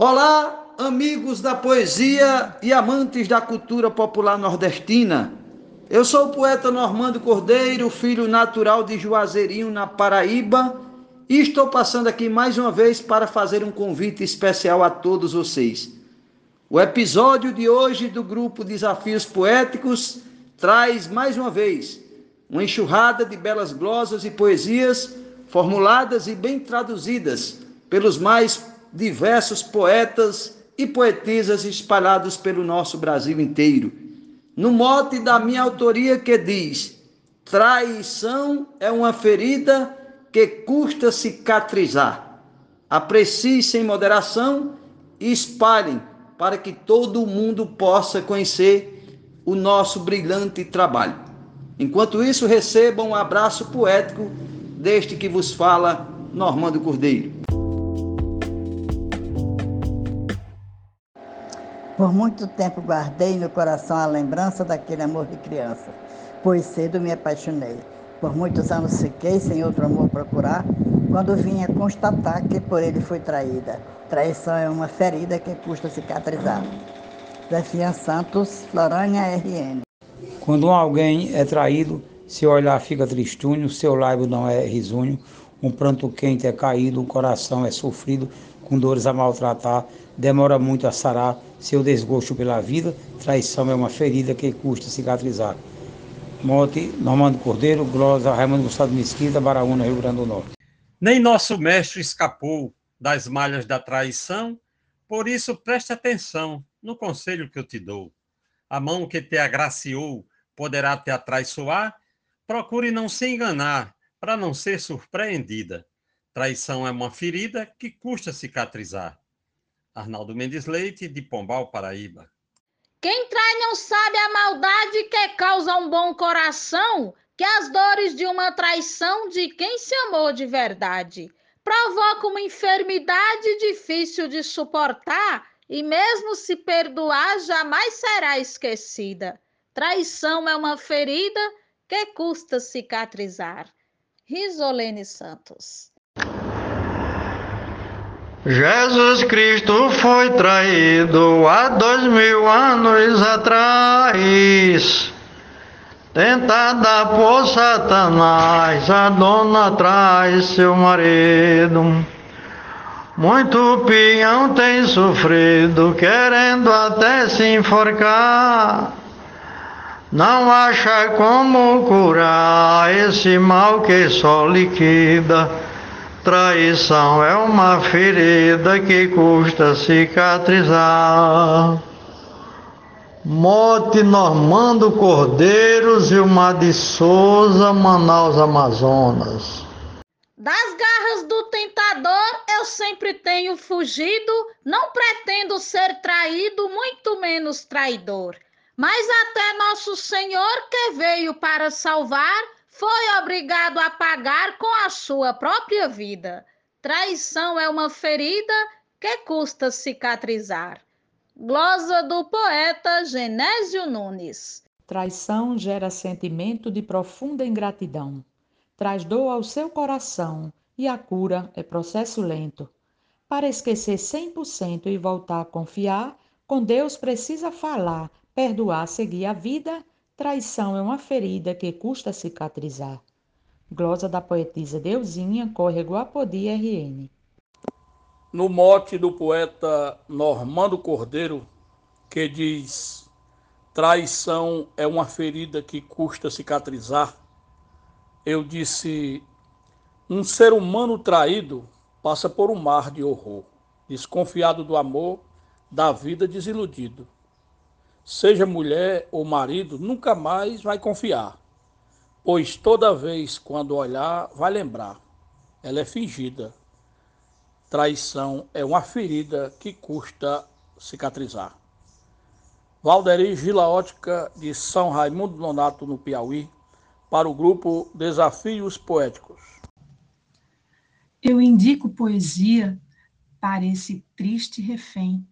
Olá, amigos da poesia e amantes da cultura popular nordestina. Eu sou o poeta Normando Cordeiro, filho natural de Juazeirinho, na Paraíba, e estou passando aqui mais uma vez para fazer um convite especial a todos vocês. O episódio de hoje do grupo Desafios Poéticos traz mais uma vez uma enxurrada de belas glosas e poesias formuladas e bem traduzidas pelos mais diversos poetas e poetisas espalhados pelo nosso Brasil inteiro. No mote da minha autoria que diz: traição é uma ferida que custa cicatrizar. Aprecie sem moderação e espalhem para que todo mundo possa conhecer o nosso brilhante trabalho. Enquanto isso, recebam um abraço poético deste que vos fala, Normando Cordeiro. Por muito tempo guardei no coração a lembrança daquele amor de criança, pois cedo me apaixonei. Por muitos anos fiquei sem outro amor procurar, quando vinha constatar que por ele fui traída. Traição é uma ferida que custa cicatrizar. Zefinha Santos, Florânia RN. Quando alguém é traído, seu olhar fica tristunho, seu lábio não é risunho, um pranto quente é caído, o coração é sofrido, com dores a maltratar, demora muito a sarar, seu desgosto pela vida, traição é uma ferida que custa cicatrizar. Morte, Normando Cordeiro, Glosa, Raimundo Gustavo Mesquita, Baraúna, Rio Grande do Norte. Nem nosso mestre escapou das malhas da traição, por isso preste atenção no conselho que eu te dou. A mão que te agraciou poderá te atraiçoar, procure não se enganar, para não ser surpreendida. Traição é uma ferida que custa cicatrizar. Arnaldo Mendes Leite, de Pombal, Paraíba. Quem trai não sabe a maldade que causa um bom coração, que as dores de uma traição de quem se amou de verdade. Provoca uma enfermidade difícil de suportar e, mesmo se perdoar, jamais será esquecida. Traição é uma ferida que custa cicatrizar. Risolene Santos. Jesus Cristo foi traído há dois mil anos atrás. Tentada por Satanás, a dona traz seu marido. Muito peão tem sofrido, querendo até se enforcar. Não acha como curar esse mal que só liquida Traição é uma ferida que custa cicatrizar. Mote Normando Cordeiros e uma de Souza, Manaus, Amazonas. Das garras do tentador eu sempre tenho fugido, não pretendo ser traído, muito menos traidor. Mas até nosso Senhor que veio para salvar, foi obrigado a pagar com a sua própria vida. Traição é uma ferida que custa cicatrizar. Glosa do poeta Genésio Nunes. Traição gera sentimento de profunda ingratidão. Traz dor ao seu coração e a cura é processo lento. Para esquecer 100% e voltar a confiar, com Deus precisa falar, perdoar, seguir a vida Traição é uma ferida que custa cicatrizar. Glosa da poetisa Deusinha, Córrego Apodi, RN. No mote do poeta Normando Cordeiro, que diz: Traição é uma ferida que custa cicatrizar. Eu disse: Um ser humano traído passa por um mar de horror, desconfiado do amor, da vida desiludido seja mulher ou marido, nunca mais vai confiar, pois toda vez quando olhar, vai lembrar. Ela é fingida. Traição é uma ferida que custa cicatrizar. Valderi Gila Ótica, de São Raimundo Nonato, no Piauí, para o grupo Desafios Poéticos. Eu indico poesia para esse triste refém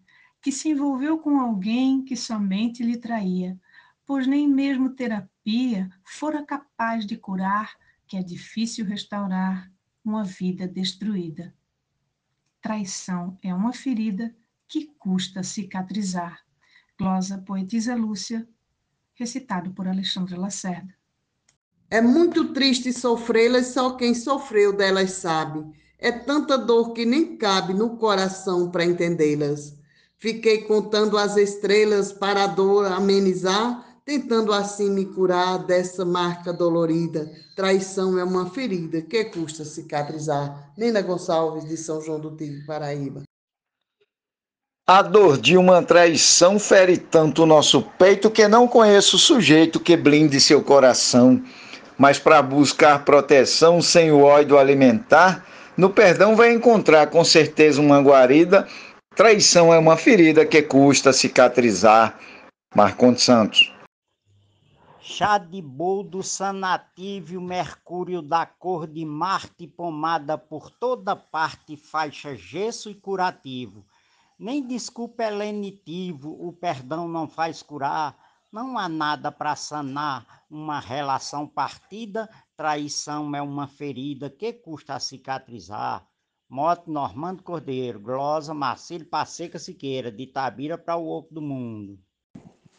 que se envolveu com alguém que somente lhe traía, pois nem mesmo terapia fora capaz de curar que é difícil restaurar uma vida destruída. Traição é uma ferida que custa cicatrizar. Glosa Poetisa Lúcia, recitado por Alexandre Lacerda. É muito triste sofrê-las, só quem sofreu delas sabe. É tanta dor que nem cabe no coração para entendê-las. Fiquei contando as estrelas para a dor amenizar, tentando assim me curar dessa marca dolorida. Traição é uma ferida que custa cicatrizar. Nina Gonçalves, de São João do Tigre, Paraíba. A dor de uma traição fere tanto o nosso peito que não conheço sujeito que blinde seu coração. Mas para buscar proteção sem o ódio alimentar, no perdão vai encontrar com certeza uma guarida. Traição é uma ferida que custa cicatrizar. Marcondes Santos. Chá de boldo sanativo, mercúrio da cor de Marte, pomada por toda parte, faixa gesso e curativo nem desculpa é lenitivo, o perdão não faz curar, não há nada para sanar uma relação partida, traição é uma ferida que custa cicatrizar. Moto Normando Cordeiro, glosa Marcelo Passeca Siqueira, de Tabira para o outro do mundo.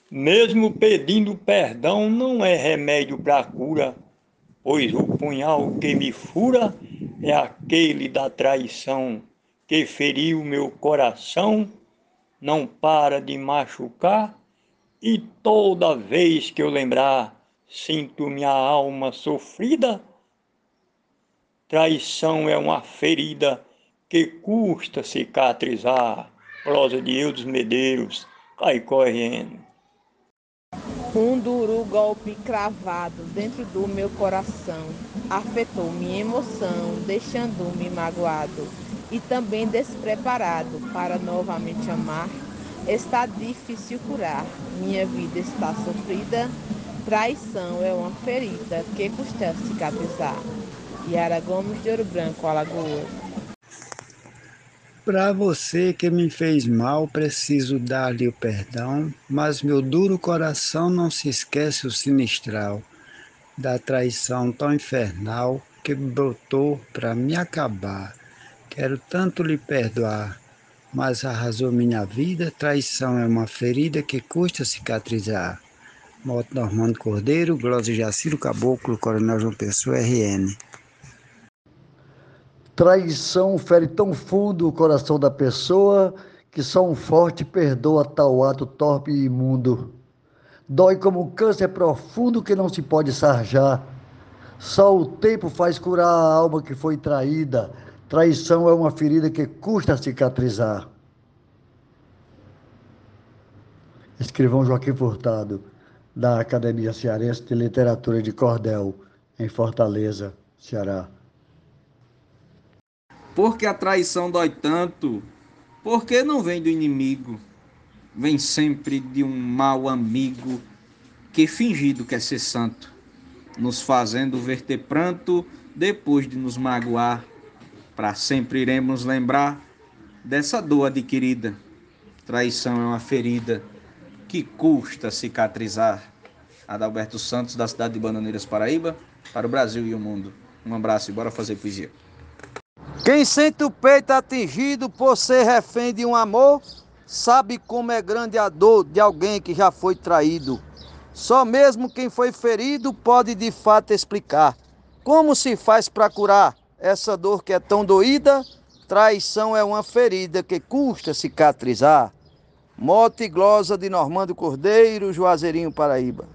Mesmo pedindo perdão não é remédio para cura, pois o punhal que me fura é aquele da traição que feriu meu coração, não para de machucar, e toda vez que eu lembrar, sinto minha alma sofrida. Traição é uma ferida que custa cicatrizar. Prosa de Eudes Medeiros, Caicó RN. Um duro golpe cravado dentro do meu coração afetou minha emoção, deixando-me magoado e também despreparado para novamente amar, está difícil curar. Minha vida está sofrida, traição é uma ferida que custa cicatrizar. Yara Gomes de Ouro Branco, Alagoas. Para você que me fez mal, preciso dar-lhe o perdão, mas meu duro coração não se esquece o sinistral da traição tão infernal que brotou para me acabar. Quero tanto lhe perdoar, mas arrasou minha vida. Traição é uma ferida que custa cicatrizar. Moto Normando Cordeiro, Glória Jaciro Caboclo, Coronel João Pessoa, RN. Traição fere tão fundo o coração da pessoa que só um forte perdoa tal ato torpe e imundo. Dói como um câncer profundo que não se pode sarjar. Só o tempo faz curar a alma que foi traída Traição é uma ferida que custa cicatrizar. Escrivão Joaquim Furtado, da Academia Cearense de Literatura de Cordel, em Fortaleza, Ceará. Por que a traição dói tanto? Porque não vem do inimigo, vem sempre de um mau amigo que fingido quer ser santo, nos fazendo verter pranto depois de nos magoar para sempre iremos lembrar dessa dor adquirida. Traição é uma ferida que custa cicatrizar. Adalberto Santos, da cidade de Bananeiras, Paraíba, para o Brasil e o mundo. Um abraço e bora fazer poesia. Quem sente o peito atingido por ser refém de um amor, sabe como é grande a dor de alguém que já foi traído. Só mesmo quem foi ferido pode de fato explicar como se faz para curar essa dor que é tão doída, traição é uma ferida que custa cicatrizar. Mote e glosa de Normando Cordeiro, Juazeirinho, Paraíba.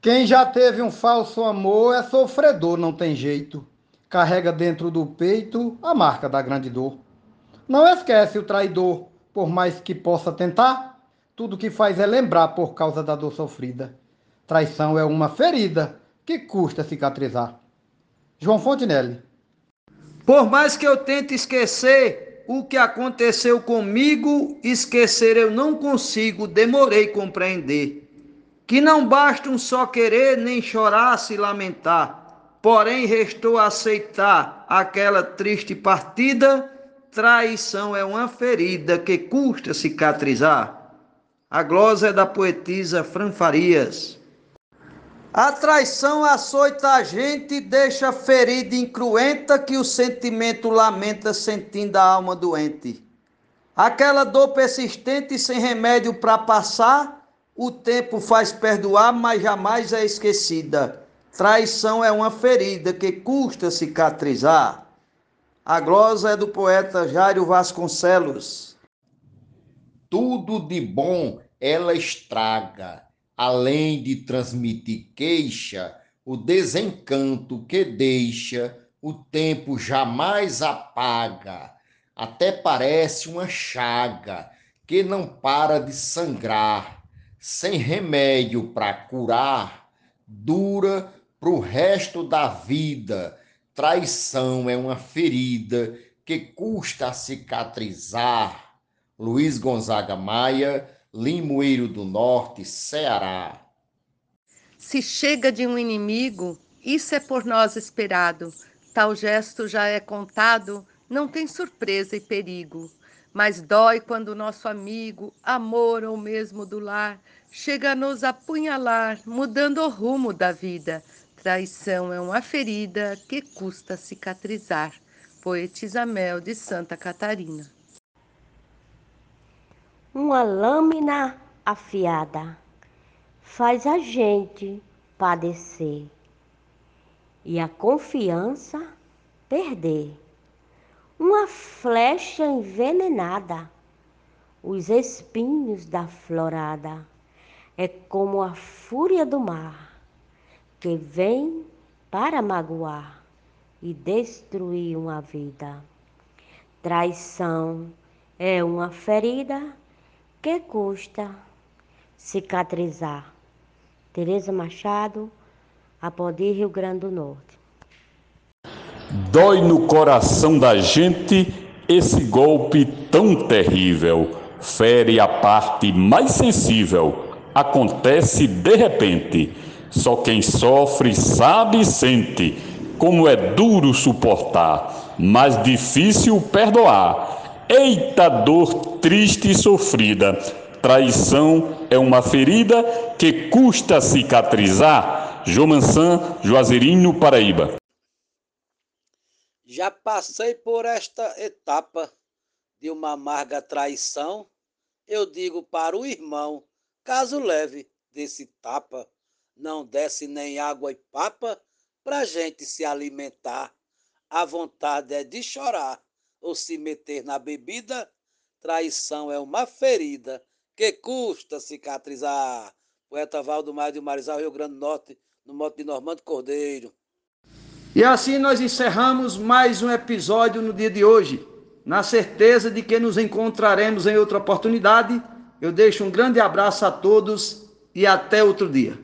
Quem já teve um falso amor é sofredor, não tem jeito. Carrega dentro do peito a marca da grande dor. Não esquece o traidor, por mais que possa tentar, tudo que faz é lembrar por causa da dor sofrida. Traição é uma ferida que custa cicatrizar. João Fontinelli. Por mais que eu tente esquecer o que aconteceu comigo, esquecer eu não consigo, demorei compreender. Que não basta um só querer, nem chorar, se lamentar. Porém, restou aceitar aquela triste partida. Traição é uma ferida que custa cicatrizar. A glosa é da poetisa Fran Farias. A traição açoita a gente, deixa ferida incruenta que o sentimento lamenta sentindo a alma doente. Aquela dor persistente sem remédio para passar, o tempo faz perdoar, mas jamais é esquecida. Traição é uma ferida que custa cicatrizar. A glosa é do poeta Jário Vasconcelos. Tudo de bom ela estraga, além de transmitir queixa, o desencanto que deixa, o tempo jamais apaga até parece uma chaga que não para de sangrar, sem remédio para curar, dura pro resto da vida. Traição é uma ferida que custa cicatrizar. Luiz Gonzaga Maia, Limoeiro do Norte, Ceará. Se chega de um inimigo, isso é por nós esperado. Tal gesto já é contado não tem surpresa e perigo, mas dói quando o nosso amigo, amor ou mesmo do lar, chega a nos apunhalar, mudando o rumo da vida. Traição é uma ferida que custa cicatrizar. Poetisa Mel de Santa Catarina. Uma lâmina afiada faz a gente padecer e a confiança perder uma flecha envenenada, os espinhos da florada. É como a fúria do mar que vem para magoar e destruir uma vida. Traição é uma ferida que custa cicatrizar. Tereza Machado, Apodi, Rio Grande do Norte. Dói no coração da gente esse golpe tão terrível. Fere a parte mais sensível. Acontece de repente. Só quem sofre sabe e sente como é duro suportar, mas difícil perdoar. Eita dor triste e sofrida. Traição é uma ferida que custa cicatrizar. Jomansan, Juazeirinho, Paraíba. Já passei por esta etapa de uma amarga traição. Eu digo para o irmão, caso leve desse tapa, não desce nem água e papa pra gente se alimentar. A vontade é de chorar ou se meter na bebida. Traição é uma ferida que custa cicatrizar. Poeta Valdo Maio de Marizal, Rio Grande do Norte, no mote de Normando Cordeiro. E assim nós encerramos mais um episódio no dia de hoje. Na certeza de que nos encontraremos em outra oportunidade, eu deixo um grande abraço a todos e até outro dia.